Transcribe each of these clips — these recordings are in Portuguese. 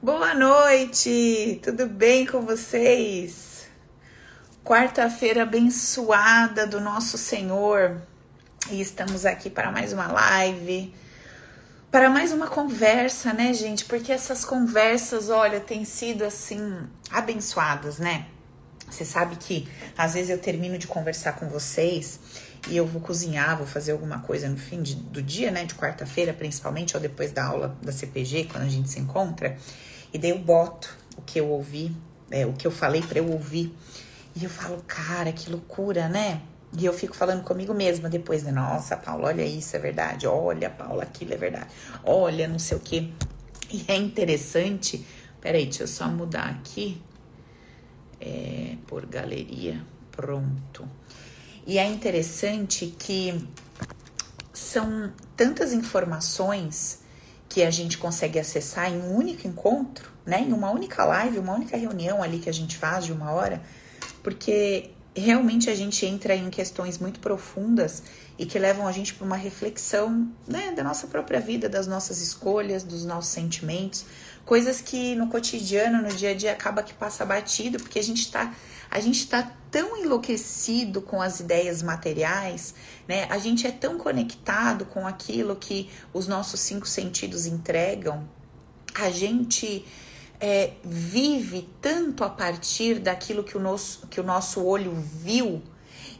Boa noite, tudo bem com vocês? Quarta-feira abençoada do nosso Senhor e estamos aqui para mais uma live, para mais uma conversa, né, gente? Porque essas conversas, olha, têm sido assim abençoadas, né? Você sabe que às vezes eu termino de conversar com vocês e eu vou cozinhar, vou fazer alguma coisa no fim de, do dia, né, de quarta-feira, principalmente, ou depois da aula da CPG, quando a gente se encontra, e daí eu boto o que eu ouvi, é, o que eu falei para eu ouvir, e eu falo, cara, que loucura, né? E eu fico falando comigo mesma depois, né? Nossa, Paula, olha isso, é verdade. Olha, Paula, aquilo é verdade. Olha, não sei o quê. E é interessante. Peraí, deixa eu só mudar aqui. É, por galeria. Pronto. E é interessante que são tantas informações que a gente consegue acessar em um único encontro, né? Em uma única live, uma única reunião ali que a gente faz de uma hora, porque realmente a gente entra em questões muito profundas e que levam a gente para uma reflexão né, da nossa própria vida, das nossas escolhas, dos nossos sentimentos, coisas que no cotidiano, no dia a dia, acaba que passa batido, porque a gente está a gente está tão enlouquecido com as ideias materiais, né? A gente é tão conectado com aquilo que os nossos cinco sentidos entregam. A gente é, vive tanto a partir daquilo que o, nosso, que o nosso olho viu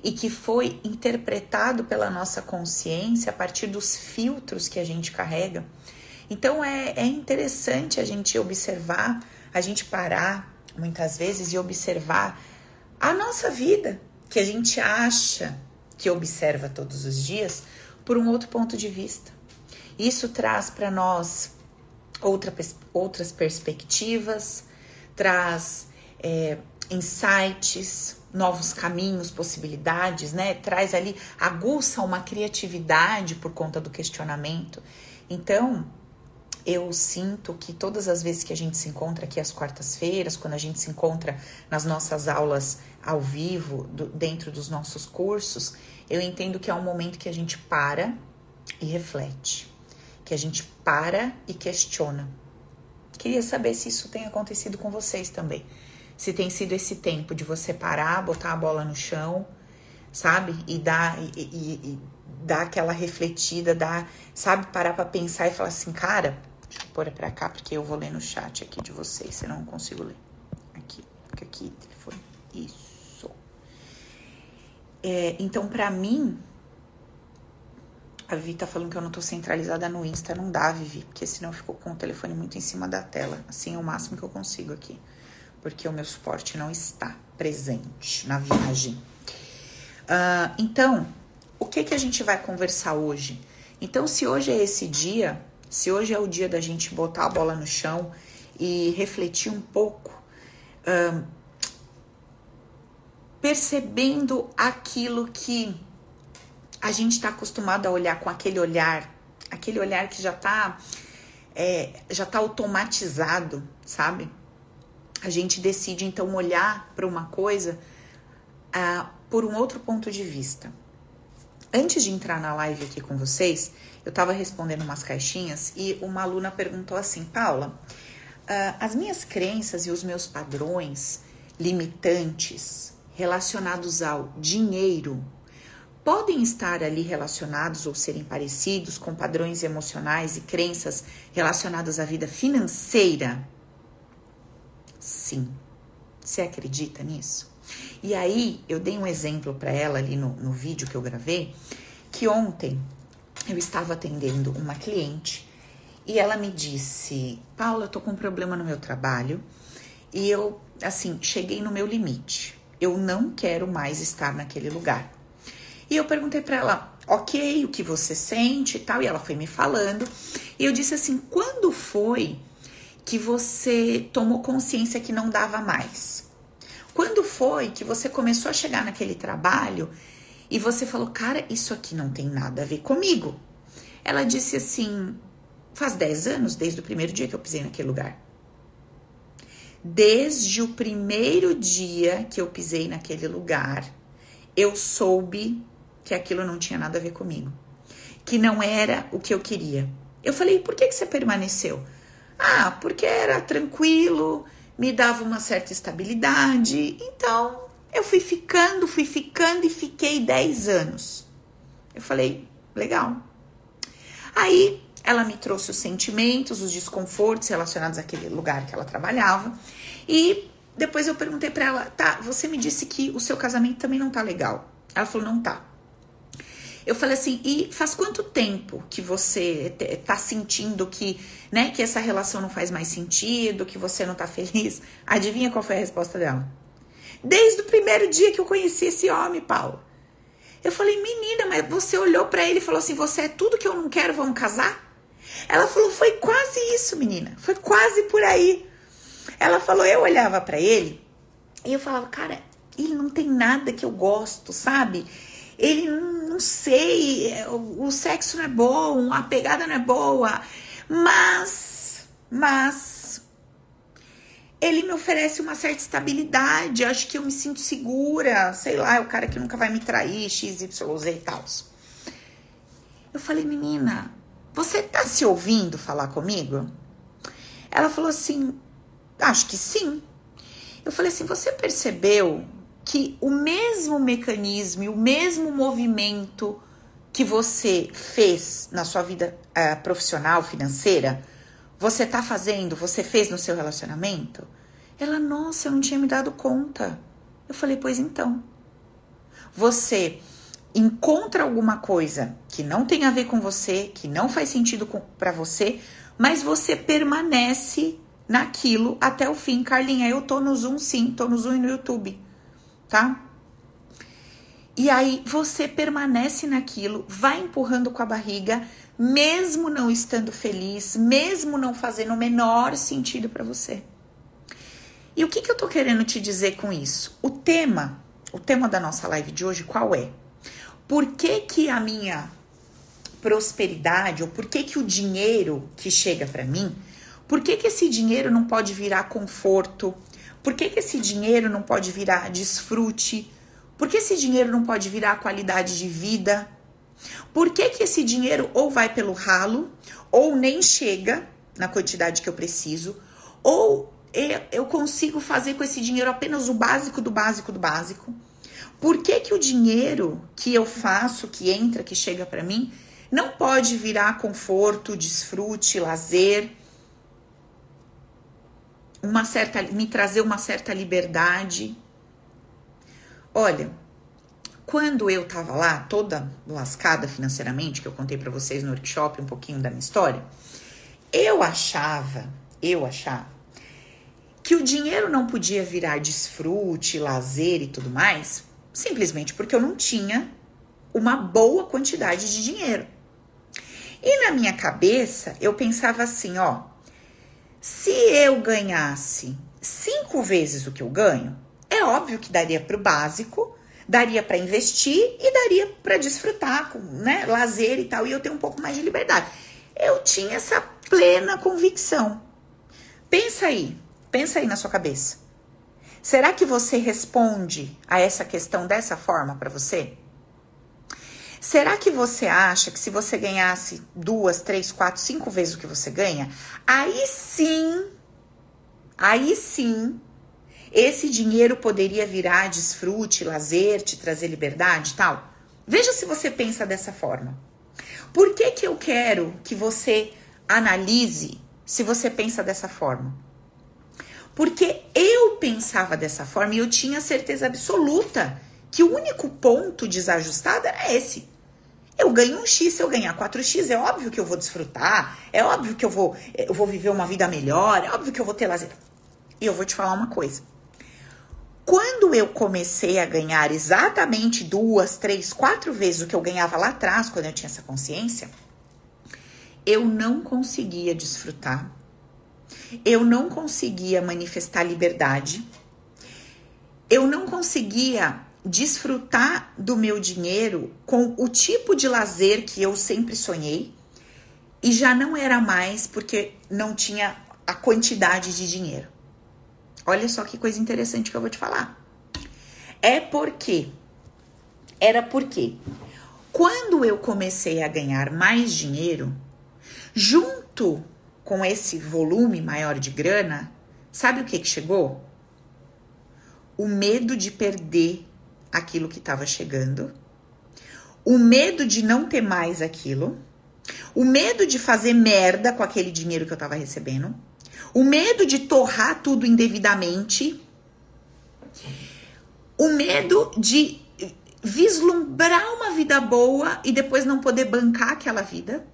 e que foi interpretado pela nossa consciência a partir dos filtros que a gente carrega. Então é, é interessante a gente observar, a gente parar muitas vezes e observar a nossa vida, que a gente acha que observa todos os dias, por um outro ponto de vista. Isso traz para nós outra, outras perspectivas, traz é, insights, novos caminhos, possibilidades, né? Traz ali, aguça uma criatividade por conta do questionamento. Então, eu sinto que todas as vezes que a gente se encontra aqui às quartas-feiras, quando a gente se encontra nas nossas aulas ao vivo, do, dentro dos nossos cursos, eu entendo que é um momento que a gente para e reflete, que a gente para e questiona. Queria saber se isso tem acontecido com vocês também. Se tem sido esse tempo de você parar, botar a bola no chão, sabe? E dar, e, e, e dar aquela refletida, dar, sabe? Parar para pensar e falar assim, cara, pôr pra cá porque eu vou ler no chat aqui de vocês, senão não consigo ler. Aqui, fica aqui, telefone. Isso. É, então, para mim, a Vivi tá falando que eu não tô centralizada no Insta. Não dá, Vivi, porque senão eu fico com o telefone muito em cima da tela. Assim é o máximo que eu consigo aqui. Porque o meu suporte não está presente na viagem. Uh, então, o que que a gente vai conversar hoje? Então, se hoje é esse dia, se hoje é o dia da gente botar a bola no chão e refletir um pouco, percebendo aquilo que a gente está acostumado a olhar com aquele olhar, aquele olhar que já está é, já tá automatizado, sabe? A gente decide então olhar para uma coisa uh, por um outro ponto de vista. Antes de entrar na live aqui com vocês, eu estava respondendo umas caixinhas e uma aluna perguntou assim: Paula, uh, as minhas crenças e os meus padrões limitantes relacionados ao dinheiro podem estar ali relacionados ou serem parecidos com padrões emocionais e crenças relacionadas à vida financeira? Sim. Você acredita nisso? E aí, eu dei um exemplo para ela ali no, no vídeo que eu gravei, que ontem eu estava atendendo uma cliente e ela me disse: Paula, eu tô com um problema no meu trabalho e eu, assim, cheguei no meu limite eu não quero mais estar naquele lugar. E eu perguntei para ela, ok, o que você sente e tal, e ela foi me falando. E eu disse assim: quando foi que você tomou consciência que não dava mais? Quando foi que você começou a chegar naquele trabalho e você falou, cara, isso aqui não tem nada a ver comigo? Ela disse assim: faz 10 anos, desde o primeiro dia que eu pisei naquele lugar. Desde o primeiro dia que eu pisei naquele lugar, eu soube que aquilo não tinha nada a ver comigo, que não era o que eu queria. Eu falei, por que, que você permaneceu? Ah, porque era tranquilo, me dava uma certa estabilidade. Então, eu fui ficando, fui ficando e fiquei 10 anos. Eu falei, legal. Aí ela me trouxe os sentimentos, os desconfortos relacionados àquele lugar que ela trabalhava. E depois eu perguntei para ela, tá, você me disse que o seu casamento também não tá legal. Ela falou, não tá. Eu falei assim, e faz quanto tempo que você tá sentindo que, né, que essa relação não faz mais sentido, que você não tá feliz? Adivinha qual foi a resposta dela? Desde o primeiro dia que eu conheci esse homem, Paulo. Eu falei, menina, mas você olhou para ele e falou assim: você é tudo que eu não quero, vamos casar? Ela falou, foi quase isso, menina. Foi quase por aí. Ela falou, eu olhava para ele e eu falava, cara, ele não tem nada que eu gosto, sabe? ele não sei, o, sexo não é bom, a pegada não é boa, mas, mas ele me oferece uma certa estabilidade, acho que eu me sinto segura, sei lá, é o cara que nunca vai me trair, XYZ e tal. Eu falei, menina, você tá se ouvindo falar comigo? Ela falou assim, acho que sim. Eu falei assim, você percebeu que o mesmo mecanismo e o mesmo movimento que você fez na sua vida uh, profissional, financeira, você tá fazendo, você fez no seu relacionamento? Ela, nossa, eu não tinha me dado conta. Eu falei, pois então. Você encontra alguma coisa que não tem a ver com você, que não faz sentido para você, mas você permanece naquilo até o fim. Carlinha, eu tô no Zoom sim, tô no Zoom e no YouTube tá? E aí você permanece naquilo, vai empurrando com a barriga, mesmo não estando feliz, mesmo não fazendo o menor sentido para você. E o que, que eu tô querendo te dizer com isso? O tema, o tema da nossa live de hoje, qual é? Por que que a minha prosperidade, ou por que que o dinheiro que chega para mim, por que que esse dinheiro não pode virar conforto, por que, que esse dinheiro não pode virar desfrute? Por que esse dinheiro não pode virar qualidade de vida? Por que, que esse dinheiro ou vai pelo ralo, ou nem chega na quantidade que eu preciso, ou eu consigo fazer com esse dinheiro apenas o básico do básico do básico? Por que, que o dinheiro que eu faço, que entra, que chega para mim, não pode virar conforto, desfrute, lazer? Uma certa, me trazer uma certa liberdade. Olha, quando eu tava lá, toda lascada financeiramente, que eu contei para vocês no workshop um pouquinho da minha história, eu achava, eu achava que o dinheiro não podia virar desfrute, lazer e tudo mais, simplesmente porque eu não tinha uma boa quantidade de dinheiro. E na minha cabeça, eu pensava assim, ó, se eu ganhasse cinco vezes o que eu ganho, é óbvio que daria para o básico, daria para investir e daria para desfrutar com né, lazer e tal, e eu tenho um pouco mais de liberdade. Eu tinha essa plena convicção. Pensa aí, pensa aí na sua cabeça. Será que você responde a essa questão dessa forma para você? Será que você acha que se você ganhasse duas, três, quatro, cinco vezes o que você ganha, aí sim, aí sim, esse dinheiro poderia virar desfrute, lazer, te trazer liberdade tal? Veja se você pensa dessa forma. Por que, que eu quero que você analise se você pensa dessa forma? Porque eu pensava dessa forma e eu tinha certeza absoluta que o único ponto desajustado era esse. Eu ganho um X, se eu ganhar 4X, é óbvio que eu vou desfrutar, é óbvio que eu vou, eu vou viver uma vida melhor, é óbvio que eu vou ter lazer. E eu vou te falar uma coisa. Quando eu comecei a ganhar exatamente duas, três, quatro vezes o que eu ganhava lá atrás, quando eu tinha essa consciência, eu não conseguia desfrutar, eu não conseguia manifestar liberdade, eu não conseguia desfrutar do meu dinheiro com o tipo de lazer que eu sempre sonhei e já não era mais porque não tinha a quantidade de dinheiro. Olha só que coisa interessante que eu vou te falar. É porque era porque quando eu comecei a ganhar mais dinheiro, junto com esse volume maior de grana, sabe o que, que chegou? O medo de perder aquilo que estava chegando, o medo de não ter mais aquilo, o medo de fazer merda com aquele dinheiro que eu estava recebendo, o medo de torrar tudo indevidamente, o medo de vislumbrar uma vida boa e depois não poder bancar aquela vida.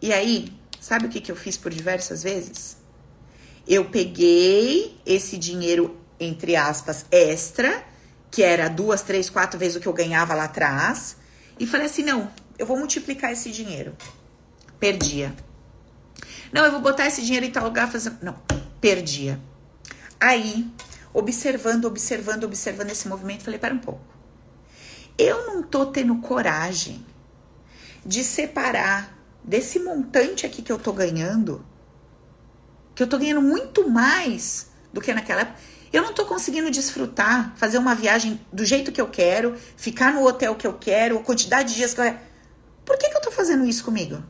E aí, sabe o que, que eu fiz por diversas vezes? Eu peguei esse dinheiro, entre aspas, extra, que era duas, três, quatro vezes o que eu ganhava lá atrás, e falei assim: não, eu vou multiplicar esse dinheiro. Perdia. Não, eu vou botar esse dinheiro em tal lugar, fazer. Não, perdia. Aí, observando, observando, observando esse movimento, falei: para um pouco. Eu não tô tendo coragem de separar desse montante aqui que eu tô ganhando, que eu tô ganhando muito mais do que naquela época. Eu não tô conseguindo desfrutar, fazer uma viagem do jeito que eu quero, ficar no hotel que eu quero, a quantidade de dias que eu quero. Por que, que eu tô fazendo isso comigo?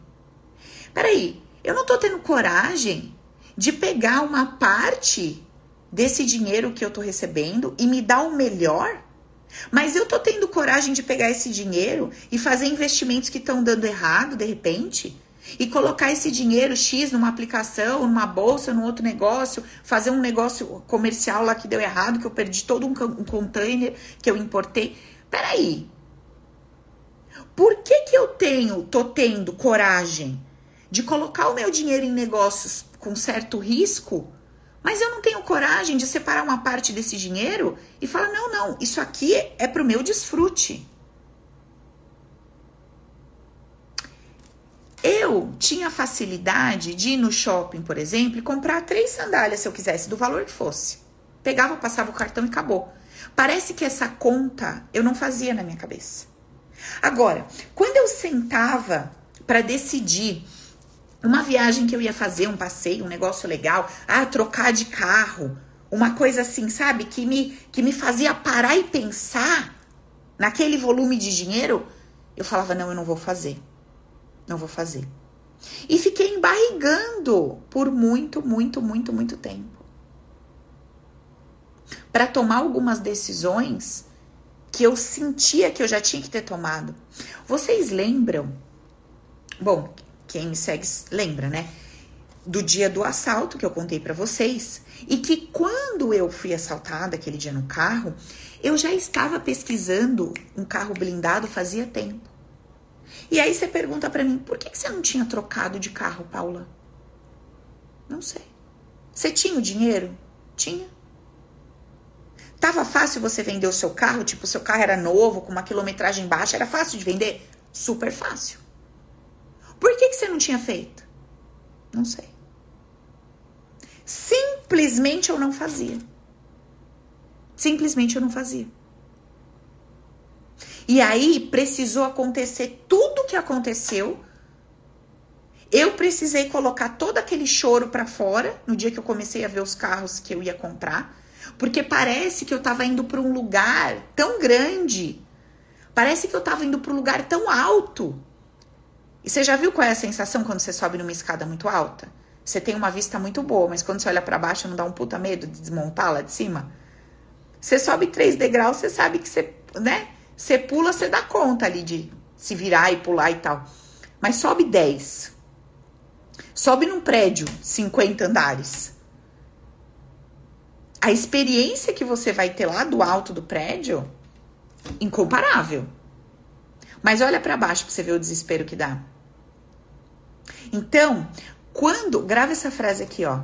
Peraí, eu não tô tendo coragem de pegar uma parte desse dinheiro que eu tô recebendo e me dar o melhor? Mas eu tô tendo coragem de pegar esse dinheiro e fazer investimentos que estão dando errado de repente? E colocar esse dinheiro X numa aplicação, numa bolsa, num outro negócio, fazer um negócio comercial lá que deu errado, que eu perdi todo um, um container que eu importei. Peraí. Por que que eu tenho, tô tendo coragem de colocar o meu dinheiro em negócios com certo risco mas eu não tenho coragem de separar uma parte desse dinheiro e falar: não, não, isso aqui é para o meu desfrute. Eu tinha facilidade de ir no shopping, por exemplo, e comprar três sandálias se eu quisesse, do valor que fosse. Pegava, passava o cartão e acabou. Parece que essa conta eu não fazia na minha cabeça. Agora, quando eu sentava para decidir uma viagem que eu ia fazer, um passeio, um negócio legal, ah, trocar de carro, uma coisa assim, sabe, que me que me fazia parar e pensar naquele volume de dinheiro, eu falava não, eu não vou fazer. Não vou fazer. E fiquei embarrigando por muito, muito, muito, muito tempo. Para tomar algumas decisões que eu sentia que eu já tinha que ter tomado. Vocês lembram? Bom, quem me segue lembra, né? Do dia do assalto que eu contei para vocês e que quando eu fui assaltada aquele dia no carro, eu já estava pesquisando um carro blindado fazia tempo. E aí você pergunta para mim, por que, que você não tinha trocado de carro, Paula? Não sei. Você tinha o dinheiro? Tinha. Tava fácil você vender o seu carro? Tipo, seu carro era novo, com uma quilometragem baixa, era fácil de vender? Super fácil. Por que, que você não tinha feito? Não sei. Simplesmente eu não fazia. Simplesmente eu não fazia. E aí precisou acontecer tudo o que aconteceu. Eu precisei colocar todo aquele choro para fora no dia que eu comecei a ver os carros que eu ia comprar, porque parece que eu tava indo para um lugar tão grande. Parece que eu tava indo para um lugar tão alto e você já viu qual é a sensação quando você sobe numa escada muito alta? Você tem uma vista muito boa, mas quando você olha para baixo não dá um puta medo de desmontar lá de cima? Você sobe três degraus, você sabe que você, né? Você pula, você dá conta ali de se virar e pular e tal. Mas sobe 10. Sobe num prédio, 50 andares. A experiência que você vai ter lá do alto do prédio, incomparável. Mas olha para baixo para você ver o desespero que dá. Então, quando, grava essa frase aqui, ó.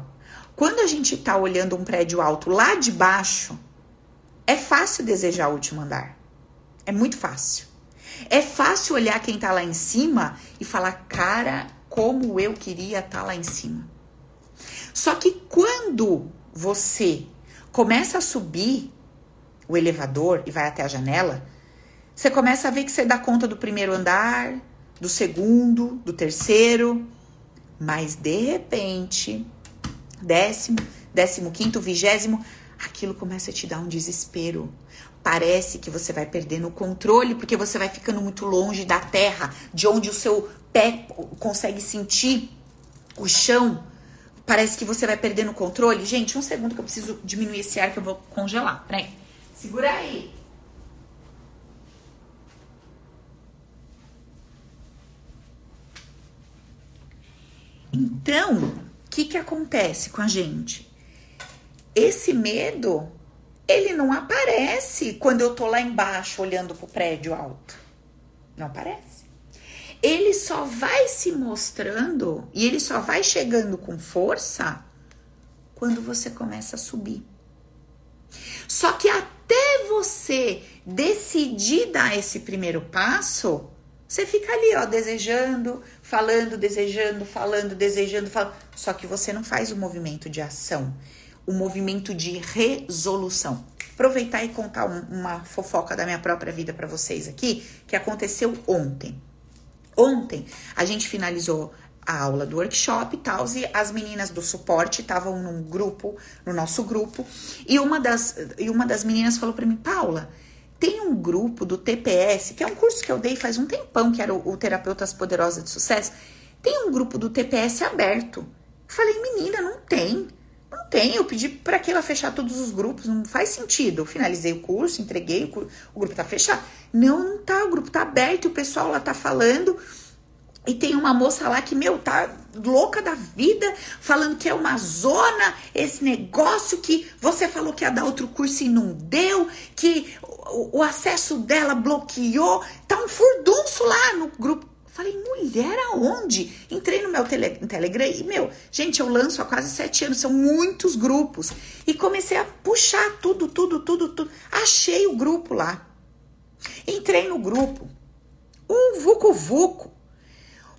Quando a gente tá olhando um prédio alto lá de baixo, é fácil desejar o último andar. É muito fácil. É fácil olhar quem tá lá em cima e falar, cara, como eu queria estar tá lá em cima. Só que quando você começa a subir o elevador e vai até a janela, você começa a ver que você dá conta do primeiro andar, do segundo, do terceiro, mas de repente, décimo, décimo quinto, vigésimo, aquilo começa a te dar um desespero. Parece que você vai perdendo o controle porque você vai ficando muito longe da terra, de onde o seu pé consegue sentir o chão parece que você vai perdendo o controle. Gente, um segundo que eu preciso diminuir esse ar que eu vou congelar. Peraí. Segura aí. Então, o que, que acontece com a gente? Esse medo, ele não aparece quando eu tô lá embaixo olhando pro prédio alto. Não aparece. Ele só vai se mostrando e ele só vai chegando com força quando você começa a subir. Só que até você decidir dar esse primeiro passo, você fica ali, ó, desejando, falando, desejando, falando, desejando, falando. Só que você não faz o movimento de ação, o movimento de resolução. Aproveitar e contar um, uma fofoca da minha própria vida para vocês aqui, que aconteceu ontem. Ontem a gente finalizou a aula do workshop e tal, e as meninas do suporte estavam num grupo, no nosso grupo, e uma das, e uma das meninas falou para mim, Paula, tem um grupo do TPS, que é um curso que eu dei faz um tempão, que era o, o Terapeutas Poderosas de Sucesso. Tem um grupo do TPS aberto. Eu falei, menina, não tem. Tem. Eu pedi para que ela fechar todos os grupos. Não faz sentido. Eu finalizei o curso, entreguei, o, o grupo tá fechado. Não, não tá. O grupo tá aberto o pessoal lá tá falando. E tem uma moça lá que, meu, tá louca da vida, falando que é uma zona, esse negócio que você falou que ia dar outro curso e não deu, que o, o acesso dela bloqueou, tá um furdunço lá no grupo. Falei, mulher, aonde? Entrei no meu tele, Telegram e, meu, gente, eu lanço há quase sete anos, são muitos grupos. E comecei a puxar tudo, tudo, tudo, tudo. Achei o grupo lá. Entrei no grupo. Um vucu-vucu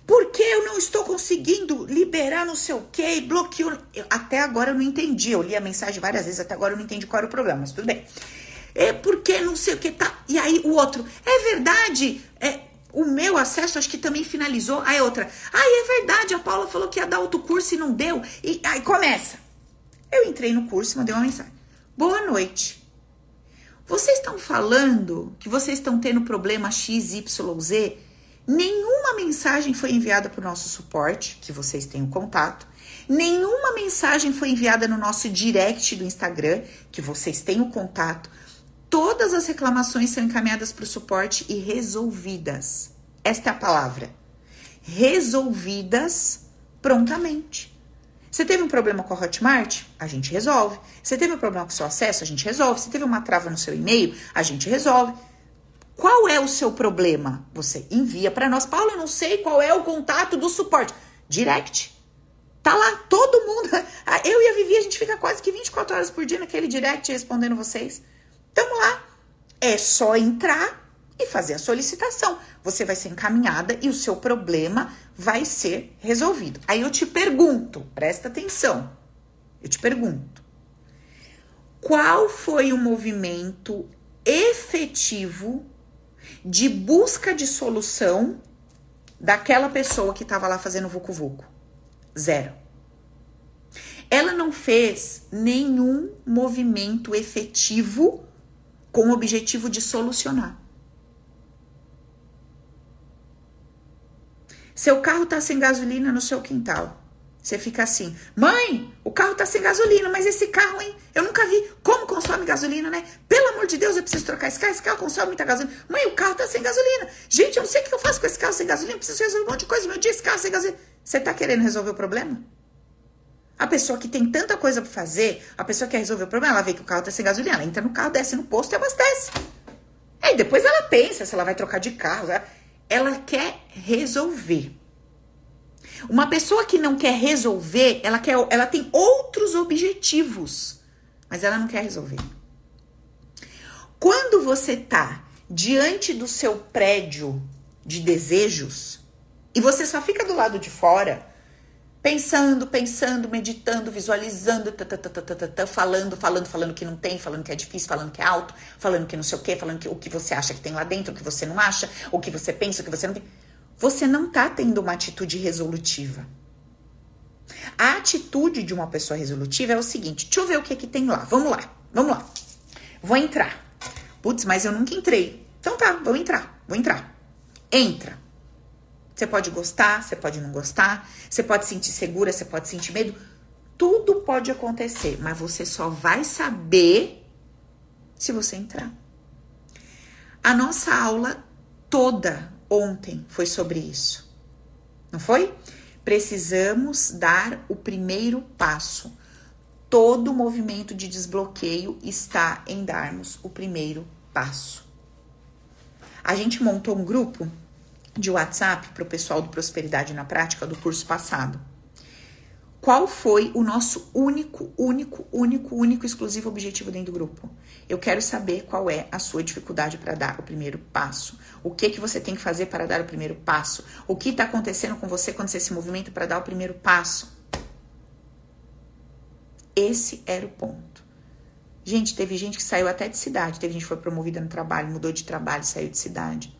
porque eu não estou conseguindo liberar não sei o que, bloqueou. Eu, até agora eu não entendi. Eu li a mensagem várias vezes, até agora eu não entendi qual era o problema, mas tudo bem. É porque não sei o que tá. E aí o outro, é verdade, é, o meu acesso acho que também finalizou. Aí outra, ai, é verdade, a Paula falou que ia dar outro curso e não deu. E aí começa. Eu entrei no curso e mandei uma mensagem. Boa noite. Vocês estão falando que vocês estão tendo problema XYZ Nenhuma mensagem foi enviada para o nosso suporte, que vocês têm o contato. Nenhuma mensagem foi enviada no nosso direct do Instagram, que vocês têm o contato. Todas as reclamações são encaminhadas para o suporte e resolvidas. Esta é a palavra. Resolvidas prontamente. Você teve um problema com a Hotmart? A gente resolve. Você teve um problema com o seu acesso? A gente resolve. Você teve uma trava no seu e-mail? A gente resolve. Qual é o seu problema? Você envia para nós. Paulo, eu não sei qual é o contato do suporte. Direct. Tá lá todo mundo. Eu e a Vivi, a gente fica quase que 24 horas por dia naquele direct respondendo vocês. Tamo lá. É só entrar e fazer a solicitação. Você vai ser encaminhada e o seu problema vai ser resolvido. Aí eu te pergunto, presta atenção. Eu te pergunto. Qual foi o movimento efetivo de busca de solução daquela pessoa que estava lá fazendo vucu vucu. Zero. Ela não fez nenhum movimento efetivo com o objetivo de solucionar. Seu carro está sem gasolina no seu quintal. Você fica assim, mãe, o carro tá sem gasolina, mas esse carro, hein? Eu nunca vi como consome gasolina, né? Pelo amor de Deus, eu preciso trocar esse carro. Esse carro consome muita gasolina. Mãe, o carro tá sem gasolina. Gente, eu não sei o que eu faço com esse carro sem gasolina. Eu preciso resolver um monte de coisa. Meu dia, esse carro sem gasolina. Você tá querendo resolver o problema? A pessoa que tem tanta coisa pra fazer, a pessoa que quer resolver o problema, ela vê que o carro tá sem gasolina. Ela entra no carro, desce no posto e abastece. Aí depois ela pensa se ela vai trocar de carro. Ela quer resolver. Uma pessoa que não quer resolver, ela quer, ela tem outros objetivos, mas ela não quer resolver. Quando você tá diante do seu prédio de desejos e você só fica do lado de fora, pensando, pensando, meditando, visualizando, tá, tá, tá, falando, falando, falando que não tem, falando que é difícil, falando que é alto, falando que não sei o que, falando que o que você acha que tem lá dentro, o que você não acha, o que você pensa, o que você não tem você não está tendo uma atitude resolutiva. A atitude de uma pessoa resolutiva é o seguinte: deixa eu ver o que, que tem lá. Vamos lá, vamos lá. Vou entrar. Putz, mas eu nunca entrei. Então tá, vou entrar, vou entrar. Entra. Você pode gostar, você pode não gostar, você pode sentir segura, você pode sentir medo. Tudo pode acontecer, mas você só vai saber se você entrar. A nossa aula toda ontem foi sobre isso. Não foi? Precisamos dar o primeiro passo. Todo movimento de desbloqueio está em darmos o primeiro passo. A gente montou um grupo de WhatsApp para o pessoal do Prosperidade na Prática do curso passado. Qual foi o nosso único, único, único, único, exclusivo objetivo dentro do grupo? Eu quero saber qual é a sua dificuldade para dar o primeiro passo. O que que você tem que fazer para dar o primeiro passo? O que está acontecendo com você quando você se movimenta para dar o primeiro passo? Esse era o ponto. Gente, teve gente que saiu até de cidade, teve gente que foi promovida no trabalho, mudou de trabalho, saiu de cidade.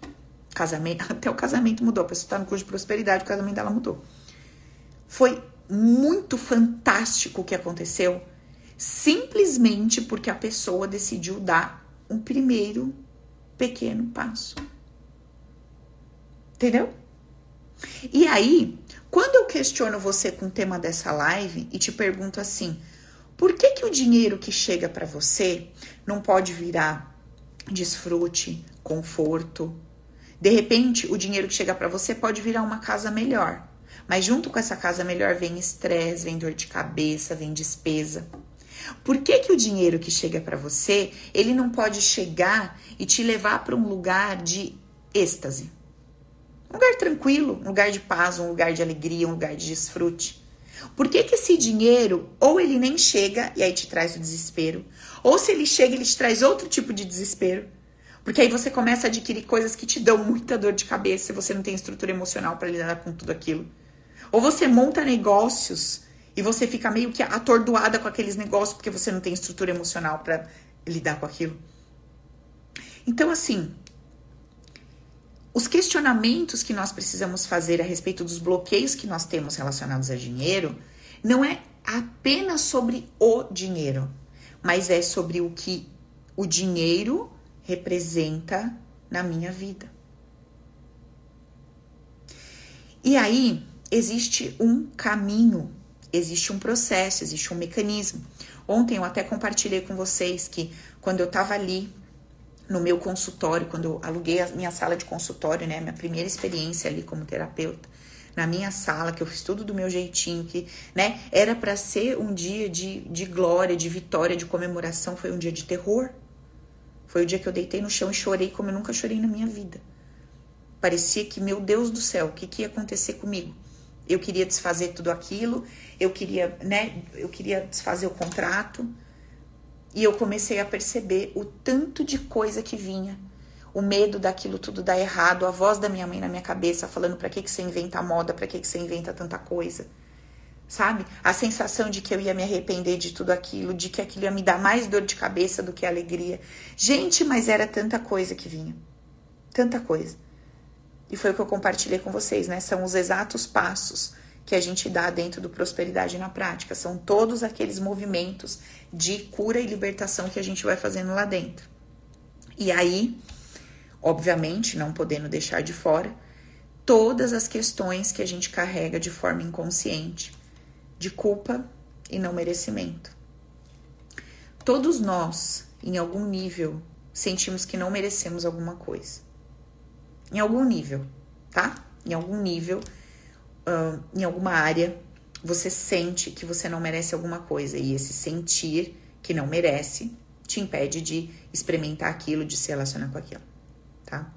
Casamento, até o casamento mudou. A pessoa está no curso de prosperidade, o casamento dela mudou. Foi muito fantástico o que aconteceu, simplesmente porque a pessoa decidiu dar um primeiro pequeno passo. Entendeu? E aí, quando eu questiono você com o tema dessa live e te pergunto assim, por que que o dinheiro que chega para você não pode virar desfrute, conforto, de repente, o dinheiro que chega para você pode virar uma casa melhor. Mas junto com essa casa melhor vem estresse, vem dor de cabeça, vem despesa. Por que, que o dinheiro que chega para você, ele não pode chegar e te levar para um lugar de êxtase? Um lugar tranquilo, um lugar de paz, um lugar de alegria, um lugar de desfrute. Por que, que esse dinheiro, ou ele nem chega e aí te traz o desespero, ou se ele chega, ele te traz outro tipo de desespero? Porque aí você começa a adquirir coisas que te dão muita dor de cabeça e você não tem estrutura emocional para lidar com tudo aquilo. Ou você monta negócios e você fica meio que atordoada com aqueles negócios porque você não tem estrutura emocional para lidar com aquilo. Então, assim, os questionamentos que nós precisamos fazer a respeito dos bloqueios que nós temos relacionados a dinheiro não é apenas sobre o dinheiro, mas é sobre o que o dinheiro representa na minha vida. E aí existe um caminho, existe um processo, existe um mecanismo. Ontem eu até compartilhei com vocês que quando eu estava ali no meu consultório, quando eu aluguei a minha sala de consultório, né, minha primeira experiência ali como terapeuta, na minha sala, que eu fiz tudo do meu jeitinho, que, né, era para ser um dia de, de glória, de vitória, de comemoração, foi um dia de terror. Foi o dia que eu deitei no chão e chorei como eu nunca chorei na minha vida. Parecia que, meu Deus do céu, o que, que ia acontecer comigo? Eu queria desfazer tudo aquilo, eu queria, né, eu queria desfazer o contrato. E eu comecei a perceber o tanto de coisa que vinha. O medo daquilo tudo dar errado, a voz da minha mãe na minha cabeça falando para que que você inventa moda, para que que você inventa tanta coisa sabe? A sensação de que eu ia me arrepender de tudo aquilo, de que aquilo ia me dar mais dor de cabeça do que alegria. Gente, mas era tanta coisa que vinha. Tanta coisa. E foi o que eu compartilhei com vocês, né? São os exatos passos que a gente dá dentro do prosperidade na prática. São todos aqueles movimentos de cura e libertação que a gente vai fazendo lá dentro. E aí, obviamente, não podendo deixar de fora todas as questões que a gente carrega de forma inconsciente de culpa e não merecimento. Todos nós, em algum nível, sentimos que não merecemos alguma coisa. Em algum nível, tá? Em algum nível, uh, em alguma área, você sente que você não merece alguma coisa. E esse sentir que não merece te impede de experimentar aquilo, de se relacionar com aquilo, tá?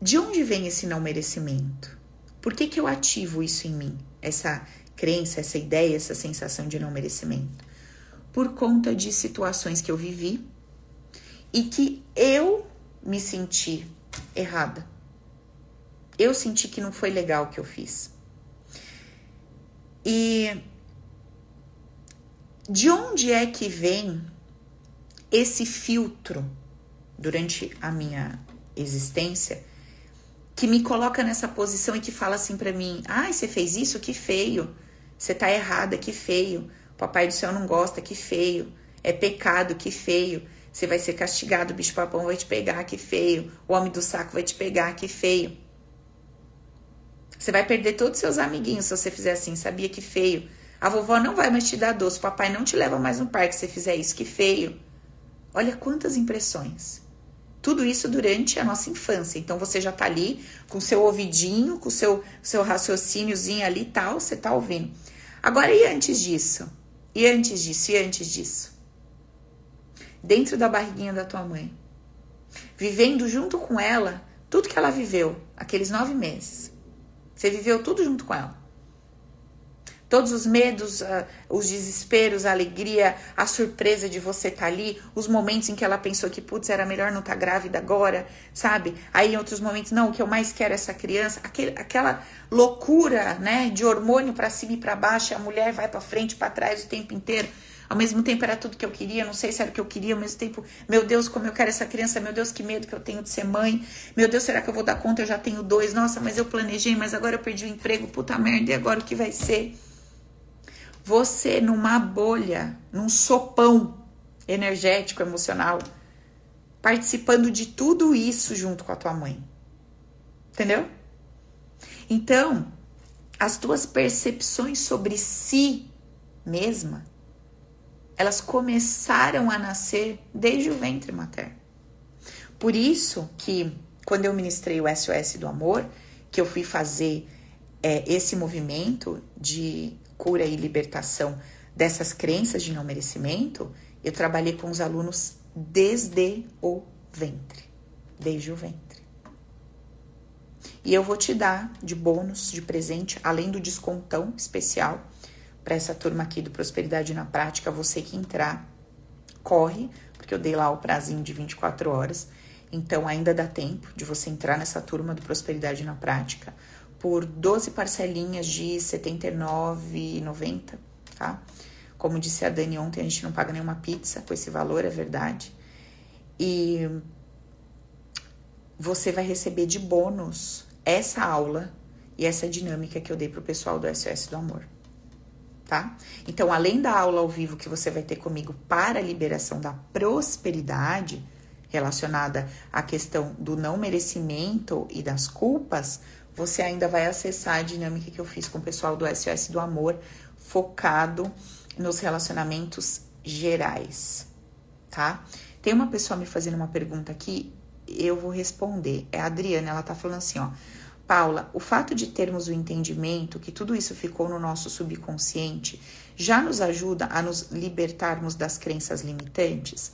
De onde vem esse não merecimento? Por que, que eu ativo isso em mim? Essa crença, essa ideia, essa sensação de não merecimento? Por conta de situações que eu vivi e que eu me senti errada. Eu senti que não foi legal o que eu fiz. E de onde é que vem esse filtro durante a minha existência que me coloca nessa posição e que fala assim para mim: "Ai, você fez isso, que feio. Você tá errada, que feio. O papai do céu não gosta, que feio. É pecado, que feio. Você vai ser castigado, o bicho papão vai te pegar, que feio. O homem do saco vai te pegar, que feio. Você vai perder todos os seus amiguinhos se você fizer assim, sabia que feio. A vovó não vai mais te dar doce, o papai não te leva mais no parque se você fizer isso, que feio. Olha quantas impressões. Tudo isso durante a nossa infância. Então você já tá ali com seu ouvidinho, com seu seu raciocíniozinho ali e tal, você tá ouvindo. Agora e antes disso? E antes disso? E antes disso? dentro da barriguinha da tua mãe, vivendo junto com ela tudo que ela viveu, aqueles nove meses. Você viveu tudo junto com ela. Todos os medos, uh, os desesperos, a alegria, a surpresa de você estar tá ali, os momentos em que ela pensou que, putz, era melhor não estar tá grávida agora, sabe? Aí em outros momentos, não, o que eu mais quero é essa criança, aquele, aquela loucura, né, de hormônio para cima e para baixo, a mulher vai para frente, para trás o tempo inteiro. Ao mesmo tempo era tudo que eu queria, não sei se era o que eu queria, ao mesmo tempo, meu Deus, como eu quero essa criança, meu Deus, que medo que eu tenho de ser mãe, meu Deus, será que eu vou dar conta? Eu já tenho dois, nossa, mas eu planejei, mas agora eu perdi o emprego, puta merda, e agora o que vai ser? Você numa bolha, num sopão energético, emocional, participando de tudo isso junto com a tua mãe. Entendeu? Então, as tuas percepções sobre si mesma elas começaram a nascer desde o ventre materno. Por isso que quando eu ministrei o SOS do amor, que eu fui fazer é, esse movimento de cura e libertação dessas crenças de não merecimento, eu trabalhei com os alunos desde o ventre, desde o ventre. E eu vou te dar de bônus, de presente, além do descontão especial, para essa turma aqui do Prosperidade na Prática, você que entrar, corre, porque eu dei lá o prazinho de 24 horas. Então ainda dá tempo de você entrar nessa turma do Prosperidade na Prática por 12 parcelinhas de R$ 79,90, tá? Como disse a Dani ontem, a gente não paga nenhuma pizza com esse valor, é verdade. E você vai receber de bônus essa aula e essa dinâmica que eu dei pro pessoal do SOS do Amor tá? Então, além da aula ao vivo que você vai ter comigo para a liberação da prosperidade, relacionada à questão do não merecimento e das culpas, você ainda vai acessar a dinâmica que eu fiz com o pessoal do SOS do Amor, focado nos relacionamentos gerais, tá? Tem uma pessoa me fazendo uma pergunta aqui, eu vou responder. É a Adriana, ela tá falando assim, ó. Paula, o fato de termos o entendimento que tudo isso ficou no nosso subconsciente já nos ajuda a nos libertarmos das crenças limitantes?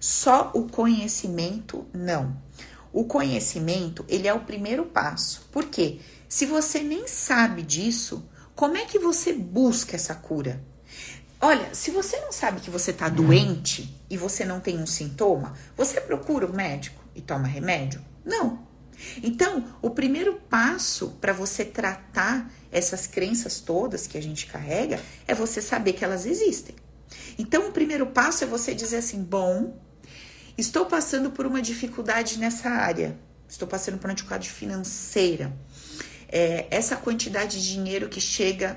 Só o conhecimento não. O conhecimento, ele é o primeiro passo. Por quê? Se você nem sabe disso, como é que você busca essa cura? Olha, se você não sabe que você está doente e você não tem um sintoma, você procura o um médico e toma remédio? Não. Então, o primeiro passo para você tratar essas crenças todas que a gente carrega é você saber que elas existem. Então, o primeiro passo é você dizer assim: bom, estou passando por uma dificuldade nessa área, estou passando por uma dificuldade financeira. É, essa quantidade de dinheiro que chega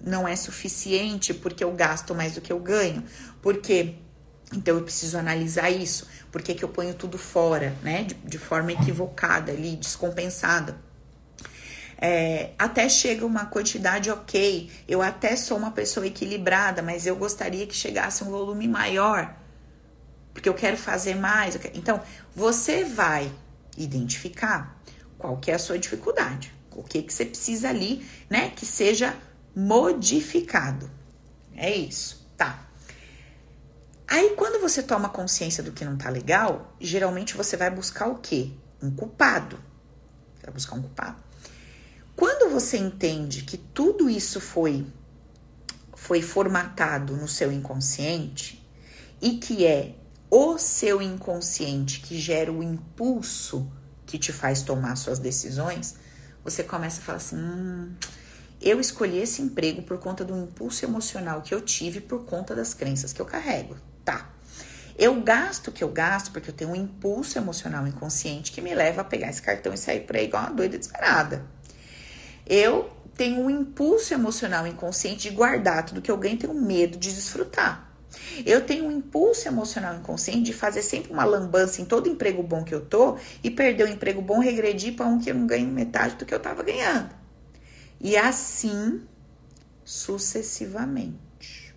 não é suficiente porque eu gasto mais do que eu ganho, porque então eu preciso analisar isso. Por que, que eu ponho tudo fora, né? De, de forma equivocada ali, descompensada. É, até chega uma quantidade ok. Eu até sou uma pessoa equilibrada, mas eu gostaria que chegasse um volume maior. Porque eu quero fazer mais. Quero... Então, você vai identificar qual que é a sua dificuldade. O que, que você precisa ali, né? Que seja modificado. É isso. Tá. Aí, quando você toma consciência do que não tá legal, geralmente você vai buscar o quê? Um culpado. Vai buscar um culpado. Quando você entende que tudo isso foi foi formatado no seu inconsciente e que é o seu inconsciente que gera o impulso que te faz tomar suas decisões, você começa a falar assim: hum, eu escolhi esse emprego por conta do impulso emocional que eu tive por conta das crenças que eu carrego. Tá. Eu gasto o que eu gasto porque eu tenho um impulso emocional inconsciente que me leva a pegar esse cartão e sair por aí igual uma doida desesperada. Eu tenho um impulso emocional inconsciente de guardar tudo que eu ganho tenho medo de desfrutar. Eu tenho um impulso emocional inconsciente de fazer sempre uma lambança em todo emprego bom que eu tô e perder o emprego bom, regredir para um que eu não ganho metade do que eu tava ganhando. E assim sucessivamente.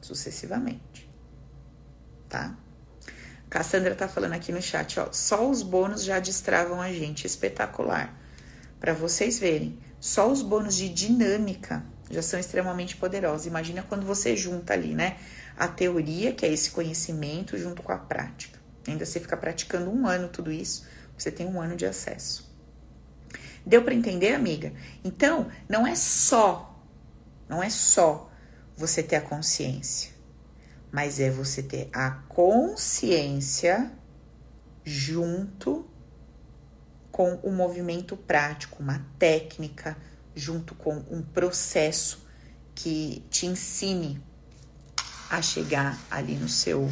Sucessivamente. Tá? Cassandra tá falando aqui no chat, ó, só os bônus já destravam a gente, espetacular. Para vocês verem, só os bônus de dinâmica já são extremamente poderosos. Imagina quando você junta ali, né? A teoria, que é esse conhecimento, junto com a prática. Ainda você fica praticando um ano tudo isso, você tem um ano de acesso. Deu para entender, amiga? Então, não é só, não é só você ter a consciência, mas é você ter a consciência junto com o movimento prático, uma técnica, junto com um processo que te ensine a chegar ali no seu.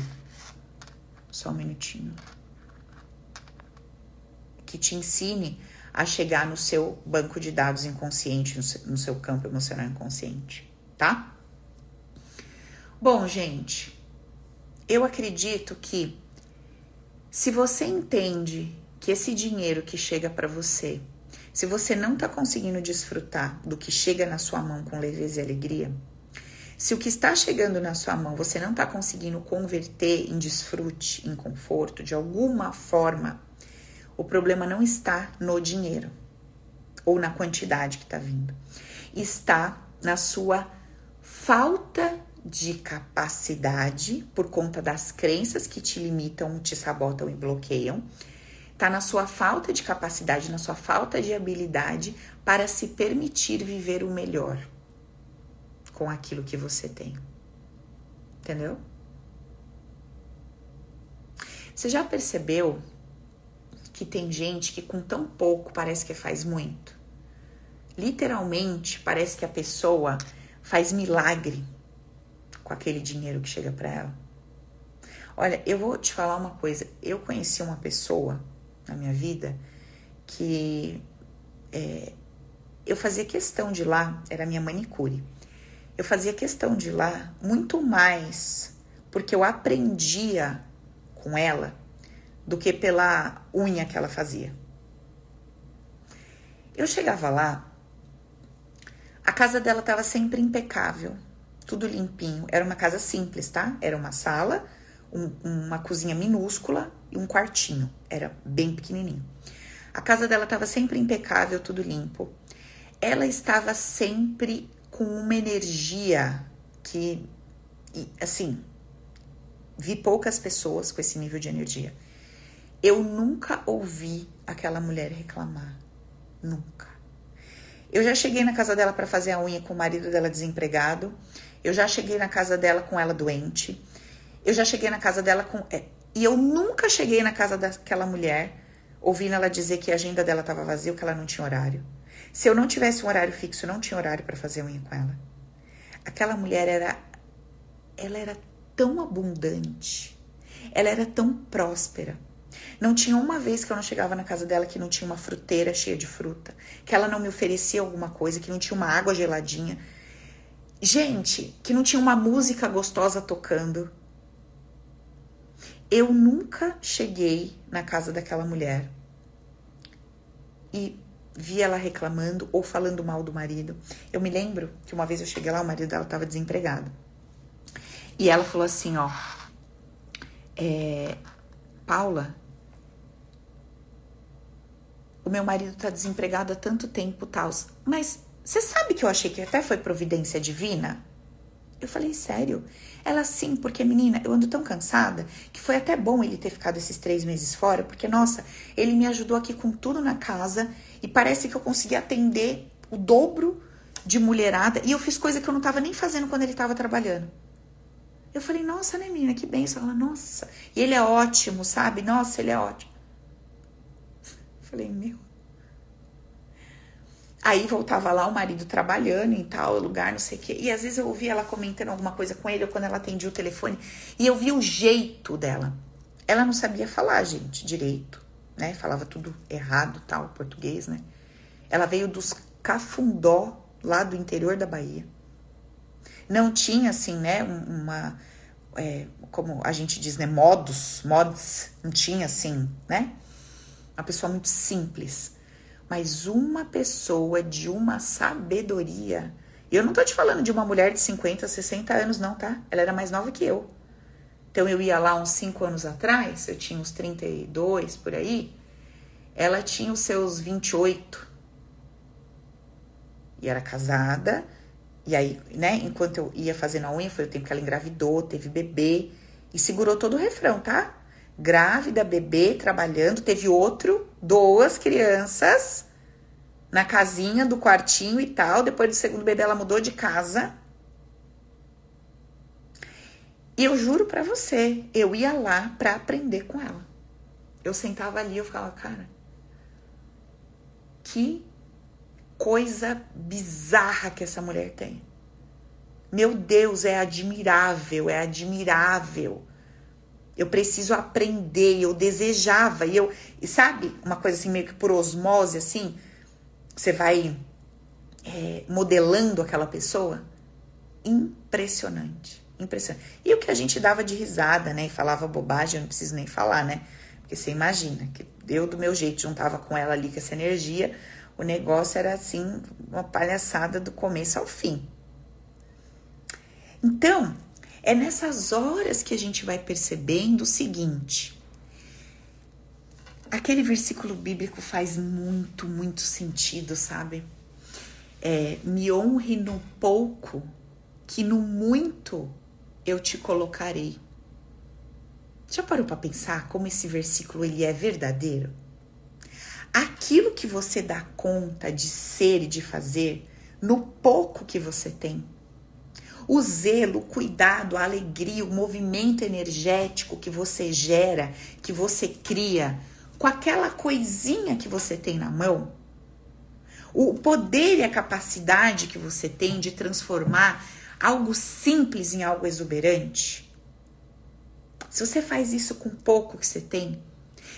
Só um minutinho. Que te ensine a chegar no seu banco de dados inconsciente, no seu, no seu campo emocional inconsciente, tá? Bom, gente, eu acredito que se você entende que esse dinheiro que chega para você se você não está conseguindo desfrutar do que chega na sua mão com leveza e alegria, se o que está chegando na sua mão você não está conseguindo converter em desfrute, em conforto, de alguma forma, o problema não está no dinheiro ou na quantidade que está vindo. Está na sua falta de capacidade por conta das crenças que te limitam, te sabotam e bloqueiam Está na sua falta de capacidade, na sua falta de habilidade para se permitir viver o melhor com aquilo que você tem. Entendeu? Você já percebeu que tem gente que com tão pouco parece que faz muito? Literalmente, parece que a pessoa faz milagre com aquele dinheiro que chega para ela. Olha, eu vou te falar uma coisa. Eu conheci uma pessoa na minha vida que é, eu fazia questão de lá, era minha manicure. Eu fazia questão de lá muito mais porque eu aprendia com ela do que pela unha que ela fazia. Eu chegava lá, a casa dela estava sempre impecável, tudo limpinho. Era uma casa simples, tá? Era uma sala, um, uma cozinha minúscula e um quartinho. Era bem pequenininho. A casa dela estava sempre impecável, tudo limpo. Ela estava sempre com uma energia que, assim, vi poucas pessoas com esse nível de energia. Eu nunca ouvi aquela mulher reclamar. Nunca. Eu já cheguei na casa dela para fazer a unha com o marido dela desempregado. Eu já cheguei na casa dela com ela doente. Eu já cheguei na casa dela com. É, e eu nunca cheguei na casa daquela mulher ouvindo ela dizer que a agenda dela estava vazia, que ela não tinha horário. Se eu não tivesse um horário fixo, eu não tinha horário para fazer unha com ela. Aquela mulher era. Ela era tão abundante. Ela era tão próspera. Não tinha uma vez que eu não chegava na casa dela que não tinha uma fruteira cheia de fruta, que ela não me oferecia alguma coisa, que não tinha uma água geladinha. Gente, que não tinha uma música gostosa tocando, eu nunca cheguei na casa daquela mulher e vi ela reclamando ou falando mal do marido. Eu me lembro que uma vez eu cheguei lá, o marido dela estava desempregado. E ela falou assim, ó, é, Paula, o meu marido tá desempregado há tanto tempo, tal. Mas você sabe que eu achei que até foi providência divina? Eu falei, sério? Ela, sim, porque menina, eu ando tão cansada que foi até bom ele ter ficado esses três meses fora, porque nossa, ele me ajudou aqui com tudo na casa e parece que eu consegui atender o dobro de mulherada e eu fiz coisa que eu não tava nem fazendo quando ele tava trabalhando. Eu falei, nossa, né, menina, que bem. Ela, nossa, e ele é ótimo, sabe? Nossa, ele é ótimo. Eu falei, meu Aí voltava lá o marido trabalhando em tal lugar, não sei o quê. E às vezes eu ouvia ela comentando alguma coisa com ele, ou quando ela atendia o telefone, e eu via o jeito dela. Ela não sabia falar, gente, direito, né? Falava tudo errado, tal, português, né? Ela veio dos Cafundó, lá do interior da Bahia. Não tinha, assim, né, uma. É, como a gente diz, né? Modos, mods. Não tinha, assim, né? Uma pessoa muito simples. Mas uma pessoa de uma sabedoria. E eu não tô te falando de uma mulher de 50, 60 anos, não, tá? Ela era mais nova que eu. Então eu ia lá uns 5 anos atrás, eu tinha uns 32 por aí. Ela tinha os seus 28. E era casada. E aí, né, enquanto eu ia fazendo a unha, foi o tempo que ela engravidou, teve bebê. E segurou todo o refrão, tá? Grávida, bebê, trabalhando. Teve outro, duas crianças na casinha do quartinho e tal. Depois do segundo bebê, ela mudou de casa. E eu juro para você, eu ia lá para aprender com ela. Eu sentava ali, eu ficava, cara, que coisa bizarra que essa mulher tem. Meu Deus, é admirável, é admirável. Eu preciso aprender, eu desejava, e eu, e sabe, uma coisa assim, meio que por osmose, assim, você vai é, modelando aquela pessoa. Impressionante, impressionante. E o que a gente dava de risada, né, e falava bobagem, eu não preciso nem falar, né, porque você imagina que eu, do meu jeito, juntava com ela ali com essa energia, o negócio era assim, uma palhaçada do começo ao fim. Então, é nessas horas que a gente vai percebendo o seguinte. Aquele versículo bíblico faz muito, muito sentido, sabe? É, me honre no pouco, que no muito eu te colocarei. Já parou para pensar como esse versículo ele é verdadeiro? Aquilo que você dá conta de ser e de fazer, no pouco que você tem, o zelo, o cuidado, a alegria, o movimento energético que você gera, que você cria, com aquela coisinha que você tem na mão, o poder e a capacidade que você tem de transformar algo simples em algo exuberante. Se você faz isso com pouco que você tem,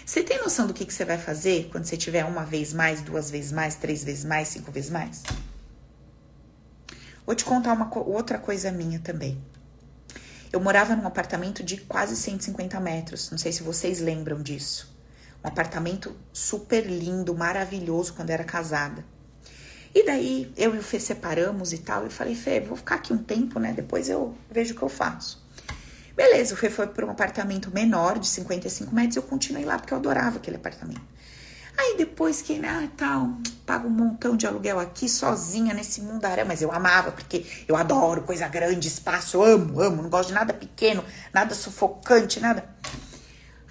você tem noção do que, que você vai fazer quando você tiver uma vez mais, duas vezes mais, três vezes mais, cinco vezes mais? Vou te contar uma outra coisa minha também. Eu morava num apartamento de quase 150 metros. Não sei se vocês lembram disso. Um apartamento super lindo, maravilhoso quando era casada. E daí eu e o Fê separamos e tal. E falei, Fê, vou ficar aqui um tempo, né? Depois eu vejo o que eu faço. Beleza, o Fê foi para um apartamento menor, de 55 metros. Eu continuei lá porque eu adorava aquele apartamento. Aí depois que, né, tal, pago um montão de aluguel aqui sozinha nesse mundaréu, mas eu amava porque eu adoro coisa grande, espaço, eu amo, amo, não gosto de nada pequeno, nada sufocante, nada.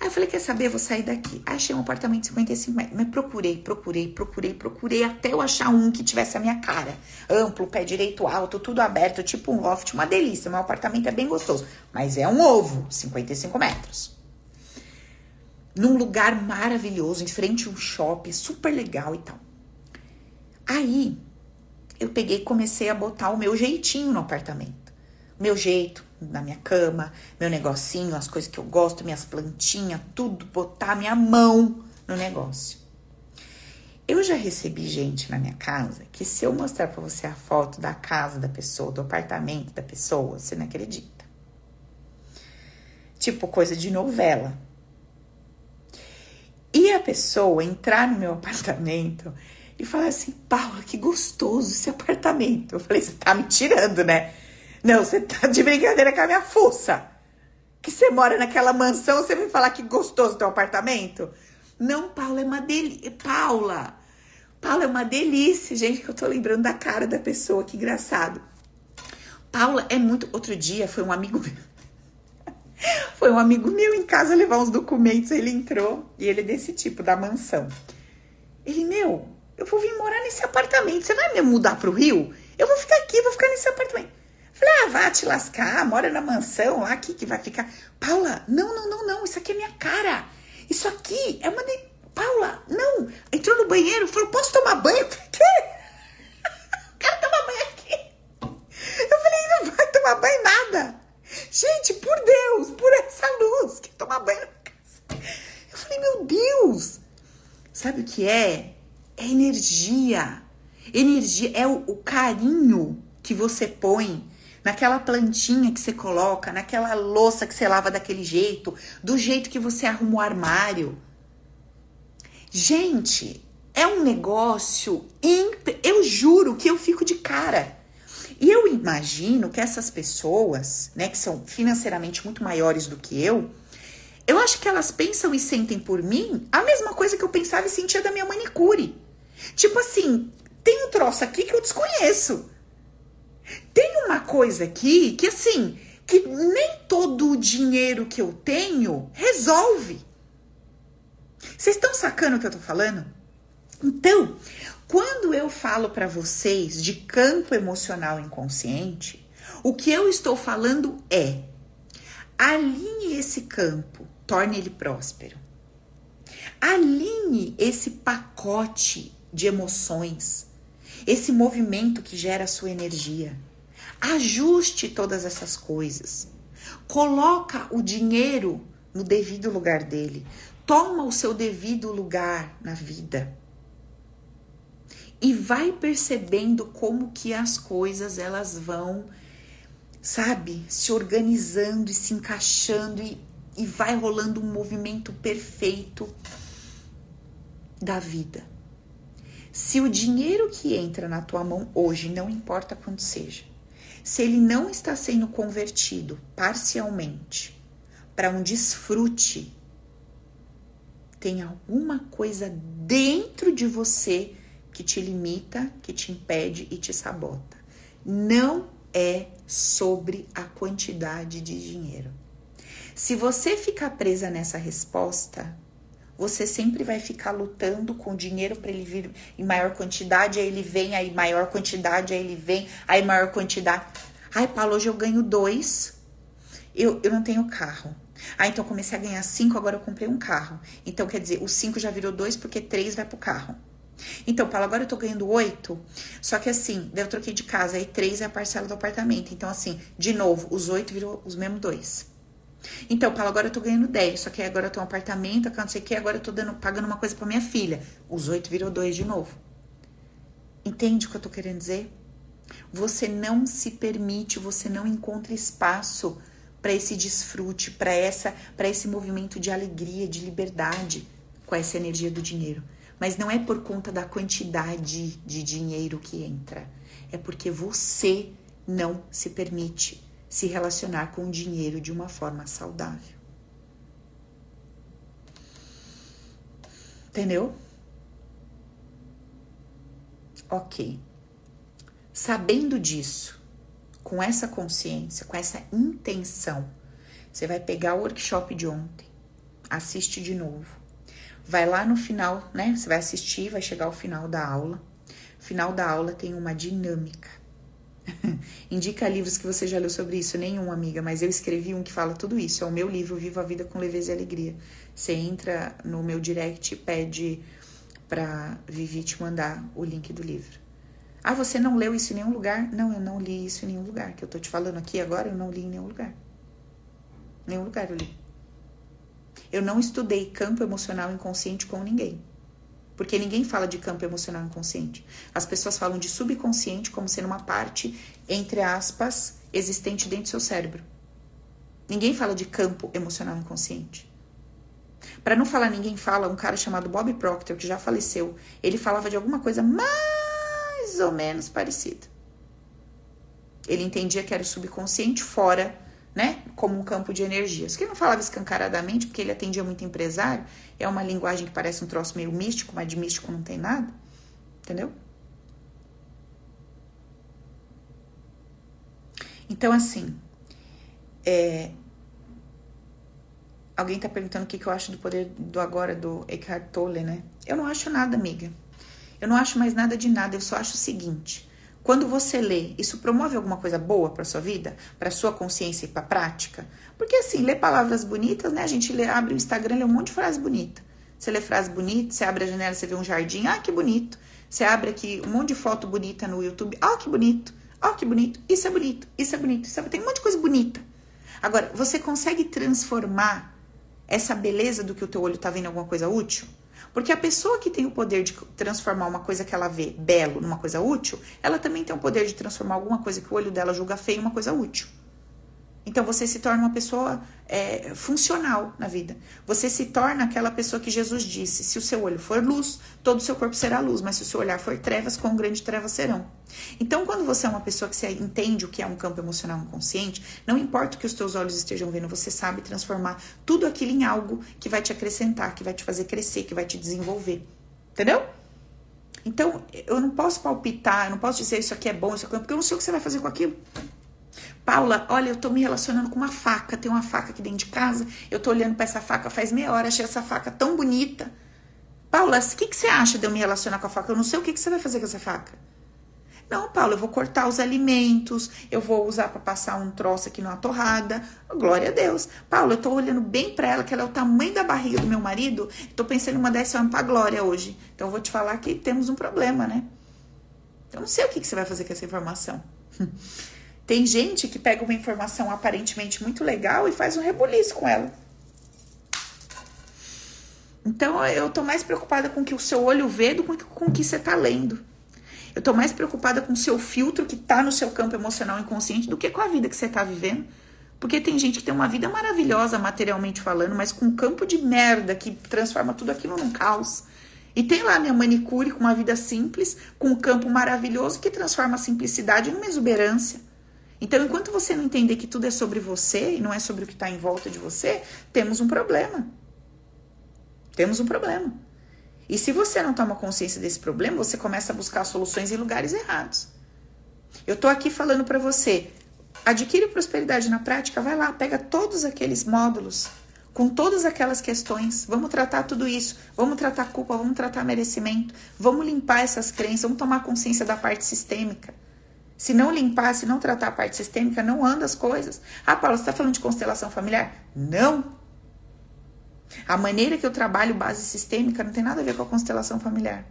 Aí eu falei, quer saber, eu vou sair daqui. Aí achei um apartamento de 55 metros, mas procurei, procurei, procurei, procurei, até eu achar um que tivesse a minha cara. Amplo, pé direito alto, tudo aberto, tipo um loft, uma delícia, meu apartamento é bem gostoso. Mas é um ovo, 55 metros num lugar maravilhoso, em frente a um shopping, super legal e tal. Aí eu peguei e comecei a botar o meu jeitinho no apartamento. Meu jeito na minha cama, meu negocinho, as coisas que eu gosto, minhas plantinhas, tudo, botar minha mão no negócio. Eu já recebi gente na minha casa que se eu mostrar para você a foto da casa da pessoa, do apartamento da pessoa, você não acredita. Tipo coisa de novela. Pessoa entrar no meu apartamento e falar assim: Paula, que gostoso esse apartamento. Eu falei: Você tá me tirando, né? Não, você tá de brincadeira com a minha fuça. Que você mora naquela mansão, você vem falar que gostoso teu apartamento? Não, Paula, é uma delícia. Paula, Paula é uma delícia, gente, que eu tô lembrando da cara da pessoa, que engraçado. Paula é muito. Outro dia foi um amigo meu. Foi um amigo meu em casa levar uns documentos, ele entrou e ele é desse tipo, da mansão. Ele, meu, eu vou vir morar nesse apartamento, você vai me mudar pro Rio? Eu vou ficar aqui, vou ficar nesse apartamento. Falei, ah, vá te lascar, mora na mansão lá, aqui que vai ficar. Paula, não, não, não, não, isso aqui é minha cara. Isso aqui é uma de... Paula, não. Entrou no banheiro, falou, posso tomar banho? Eu falei, quê? Quero tomar banho aqui. Eu falei, não vai tomar banho nada. Gente, por Deus, por essa luz, que tomar banho na casa. Eu falei, meu Deus, sabe o que é? É energia. Energia é o, o carinho que você põe naquela plantinha que você coloca, naquela louça que você lava daquele jeito, do jeito que você arruma o armário. Gente, é um negócio. Imp... Eu juro que eu fico de cara. E eu imagino que essas pessoas, né, que são financeiramente muito maiores do que eu, eu acho que elas pensam e sentem por mim a mesma coisa que eu pensava e sentia da minha manicure. Tipo assim, tem um troço aqui que eu desconheço. Tem uma coisa aqui que assim, que nem todo o dinheiro que eu tenho resolve. Vocês estão sacando o que eu tô falando? Então, quando eu falo para vocês de campo emocional inconsciente, o que eu estou falando é alinhe esse campo, torne ele próspero. Alinhe esse pacote de emoções, esse movimento que gera a sua energia. Ajuste todas essas coisas. Coloca o dinheiro no devido lugar dele. Toma o seu devido lugar na vida. E vai percebendo como que as coisas elas vão, sabe, se organizando e se encaixando e, e vai rolando um movimento perfeito da vida. Se o dinheiro que entra na tua mão hoje, não importa quanto seja, se ele não está sendo convertido parcialmente para um desfrute, tem alguma coisa dentro de você que te limita, que te impede e te sabota. Não é sobre a quantidade de dinheiro. Se você ficar presa nessa resposta, você sempre vai ficar lutando com dinheiro para ele vir em maior quantidade, aí ele vem, aí maior quantidade, aí ele vem, aí maior quantidade. Ai, Paulo, hoje eu ganho dois, eu, eu não tenho carro. Ah, então comecei a ganhar cinco, agora eu comprei um carro. Então quer dizer, o cinco já virou dois porque três vai pro carro. Então, Paulo, agora eu tô ganhando oito, só que assim, eu troquei de casa, aí três é a parcela do apartamento. Então, assim, de novo, os oito virou os mesmos dois. Então, Paulo, agora eu tô ganhando 10, só que agora eu tô um apartamento, não sei o que, agora eu tô dando, pagando uma coisa pra minha filha. Os 8 virou 2 de novo. Entende o que eu tô querendo dizer? Você não se permite, você não encontra espaço para esse desfrute, para essa, para esse movimento de alegria, de liberdade com essa energia do dinheiro. Mas não é por conta da quantidade de dinheiro que entra, é porque você não se permite se relacionar com o dinheiro de uma forma saudável. Entendeu? Ok. Sabendo disso, com essa consciência, com essa intenção, você vai pegar o workshop de ontem, assiste de novo. Vai lá no final, né? Você vai assistir, vai chegar ao final da aula. Final da aula tem uma dinâmica Indica livros que você já leu sobre isso. Nenhum, amiga, mas eu escrevi um que fala tudo isso. É o meu livro, Viva a Vida com Leveza e Alegria. Você entra no meu direct e pede pra Vivi te mandar o link do livro. Ah, você não leu isso em nenhum lugar? Não, eu não li isso em nenhum lugar. Que eu tô te falando aqui agora, eu não li em nenhum lugar. Nenhum lugar eu li. Eu não estudei campo emocional inconsciente com ninguém. Porque ninguém fala de campo emocional inconsciente. As pessoas falam de subconsciente como sendo uma parte, entre aspas, existente dentro do seu cérebro. Ninguém fala de campo emocional inconsciente. Para não falar ninguém fala, um cara chamado Bob Proctor, que já faleceu, ele falava de alguma coisa mais ou menos parecida. Ele entendia que era o subconsciente fora né? Como um campo de energias. Que não falava escancaradamente, porque ele atendia muito empresário. É uma linguagem que parece um troço meio místico, mas de místico não tem nada. Entendeu? Então, assim, é... alguém tá perguntando o que, que eu acho do poder do agora do Eckhart Tolle, né? Eu não acho nada, amiga. Eu não acho mais nada de nada. Eu só acho o seguinte: quando você lê, isso promove alguma coisa boa para sua vida, para sua consciência e para prática? Porque assim, ler palavras bonitas, né? A gente lê, abre o Instagram, lê um monte de frase bonita. Você lê frase bonita, você abre a janela, você vê um jardim, ah, que bonito. Você abre aqui um monte de foto bonita no YouTube, ah, que bonito. Ah, que bonito. Isso é bonito, isso é bonito, isso é... tem um monte de coisa bonita. Agora, você consegue transformar essa beleza do que o teu olho tá vendo em alguma coisa útil? Porque a pessoa que tem o poder de transformar uma coisa que ela vê belo numa coisa útil, ela também tem o poder de transformar alguma coisa que o olho dela julga feia em uma coisa útil. Então você se torna uma pessoa é, funcional na vida. Você se torna aquela pessoa que Jesus disse: se o seu olho for luz, todo o seu corpo será luz, mas se o seu olhar for trevas, quão grande trevas serão. Então, quando você é uma pessoa que entende o que é um campo emocional inconsciente, não importa o que os teus olhos estejam vendo, você sabe transformar tudo aquilo em algo que vai te acrescentar, que vai te fazer crescer, que vai te desenvolver. Entendeu? Então, eu não posso palpitar, eu não posso dizer isso aqui é bom, isso aqui é bom, porque eu não sei o que você vai fazer com aquilo. Paula, olha, eu tô me relacionando com uma faca. Tem uma faca aqui dentro de casa. Eu tô olhando para essa faca faz meia hora. Achei essa faca tão bonita. Paula, o que, que você acha de eu me relacionar com a faca? Eu não sei o que, que você vai fazer com essa faca. Não, Paula, eu vou cortar os alimentos, eu vou usar para passar um troço aqui numa torrada. Glória a Deus. Paula, eu tô olhando bem para ela, que ela é o tamanho da barriga do meu marido. Tô pensando em mandar esse homem pra glória hoje. Então eu vou te falar que temos um problema, né? Eu não sei o que, que você vai fazer com essa informação. Tem gente que pega uma informação aparentemente muito legal e faz um rebuliço com ela. Então eu tô mais preocupada com o que o seu olho vê do que com o que você tá lendo. Eu tô mais preocupada com o seu filtro que tá no seu campo emocional inconsciente do que com a vida que você tá vivendo. Porque tem gente que tem uma vida maravilhosa materialmente falando, mas com um campo de merda que transforma tudo aquilo num caos. E tem lá minha manicure com uma vida simples, com um campo maravilhoso que transforma a simplicidade numa exuberância. Então, enquanto você não entender que tudo é sobre você e não é sobre o que está em volta de você, temos um problema. Temos um problema. E se você não toma consciência desse problema, você começa a buscar soluções em lugares errados. Eu tô aqui falando para você, adquire prosperidade na prática, vai lá, pega todos aqueles módulos com todas aquelas questões, vamos tratar tudo isso, vamos tratar culpa, vamos tratar merecimento, vamos limpar essas crenças, vamos tomar consciência da parte sistêmica. Se não limpar, se não tratar a parte sistêmica, não anda as coisas. Ah, Paulo, você está falando de constelação familiar? Não. A maneira que eu trabalho base sistêmica não tem nada a ver com a constelação familiar.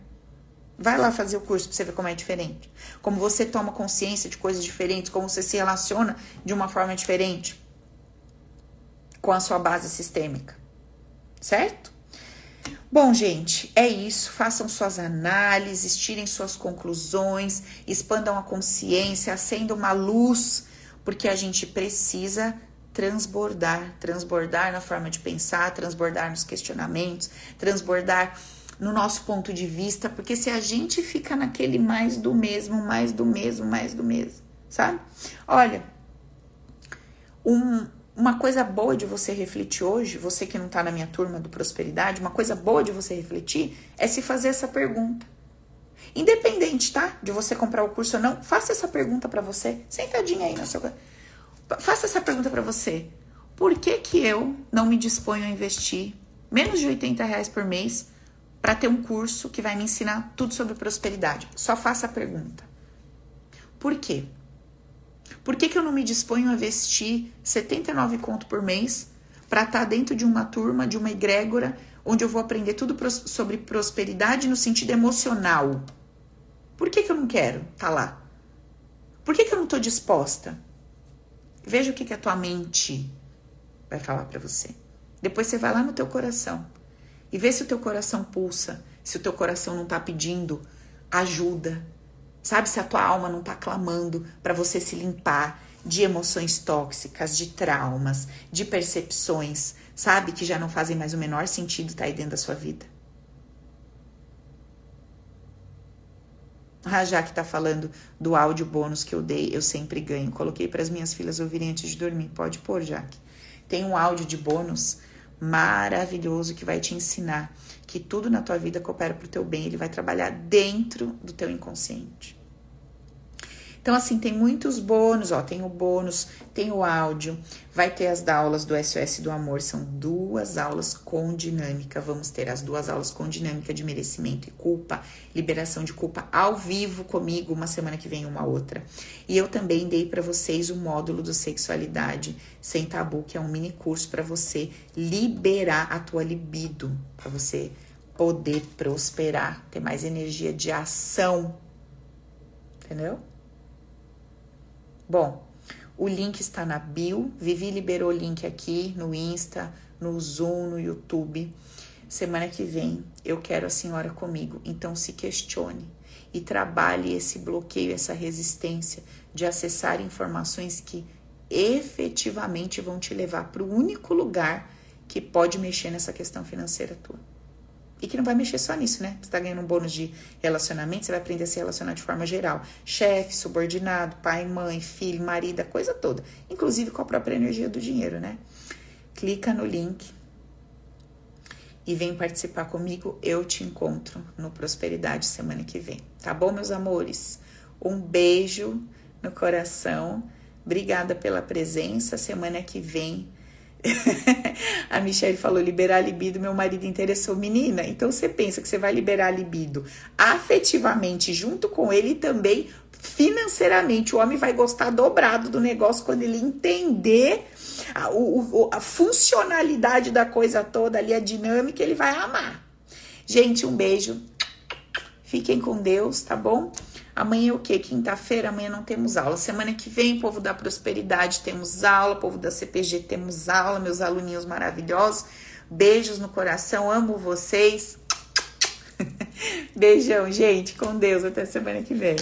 Vai lá fazer o curso para você ver como é diferente. Como você toma consciência de coisas diferentes, como você se relaciona de uma forma diferente com a sua base sistêmica. Certo? Bom, gente, é isso. Façam suas análises, tirem suas conclusões, expandam a consciência, acendam uma luz, porque a gente precisa transbordar transbordar na forma de pensar, transbordar nos questionamentos, transbordar no nosso ponto de vista, porque se a gente fica naquele mais do mesmo, mais do mesmo, mais do mesmo, sabe? Olha, um, uma coisa boa de você refletir hoje, você que não está na minha turma do Prosperidade, uma coisa boa de você refletir é se fazer essa pergunta. Independente, tá? De você comprar o curso ou não, faça essa pergunta para você, sentadinha aí na sua. Faça essa pergunta para você. Por que, que eu não me disponho a investir menos de 80 reais por mês para ter um curso que vai me ensinar tudo sobre prosperidade? Só faça a pergunta. Por quê? Por que, que eu não me disponho a vestir 79 conto por mês para estar tá dentro de uma turma, de uma egrégora, onde eu vou aprender tudo sobre prosperidade no sentido emocional? Por que, que eu não quero estar tá lá? Por que, que eu não estou disposta? Veja o que, que a tua mente vai falar para você. Depois você vai lá no teu coração e vê se o teu coração pulsa, se o teu coração não está pedindo ajuda, Sabe se a tua alma não está clamando para você se limpar de emoções tóxicas, de traumas, de percepções, sabe que já não fazem mais o menor sentido estar tá aí dentro da sua vida? A Jaque está falando do áudio bônus que eu dei, eu sempre ganho. Coloquei para as minhas filhas ouvirem antes de dormir. Pode pôr, Jaque. Tem um áudio de bônus maravilhoso que vai te ensinar que tudo na tua vida coopera para o teu bem, ele vai trabalhar dentro do teu inconsciente. Então, assim, tem muitos bônus, ó. Tem o bônus, tem o áudio, vai ter as aulas do SOS do Amor, são duas aulas com dinâmica. Vamos ter as duas aulas com dinâmica de merecimento e culpa, liberação de culpa ao vivo comigo, uma semana que vem, uma outra. E eu também dei para vocês o módulo do Sexualidade Sem Tabu, que é um mini curso para você liberar a tua libido, para você poder prosperar, ter mais energia de ação. Entendeu? Bom, o link está na bio. Vivi liberou o link aqui no Insta, no Zoom, no YouTube. Semana que vem eu quero a senhora comigo, então se questione e trabalhe esse bloqueio, essa resistência de acessar informações que efetivamente vão te levar para o único lugar que pode mexer nessa questão financeira tua. E que não vai mexer só nisso, né? Você tá ganhando um bônus de relacionamento, você vai aprender a se relacionar de forma geral. Chefe, subordinado, pai, mãe, filho, marido, a coisa toda. Inclusive com a própria energia do dinheiro, né? Clica no link e vem participar comigo. Eu te encontro no Prosperidade semana que vem. Tá bom, meus amores? Um beijo no coração. Obrigada pela presença. Semana que vem a Michelle falou: liberar libido, meu marido interessou. Menina, então você pensa que você vai liberar libido afetivamente junto com ele e também financeiramente. O homem vai gostar dobrado do negócio quando ele entender a, o, a funcionalidade da coisa toda ali, a dinâmica, ele vai amar. Gente, um beijo. Fiquem com Deus, tá bom? Amanhã é o quê? Quinta-feira, amanhã não temos aula. Semana que vem, povo da prosperidade, temos aula. Povo da CPG, temos aula. Meus aluninhos maravilhosos. Beijos no coração, amo vocês. Beijão, gente. Com Deus. Até semana que vem.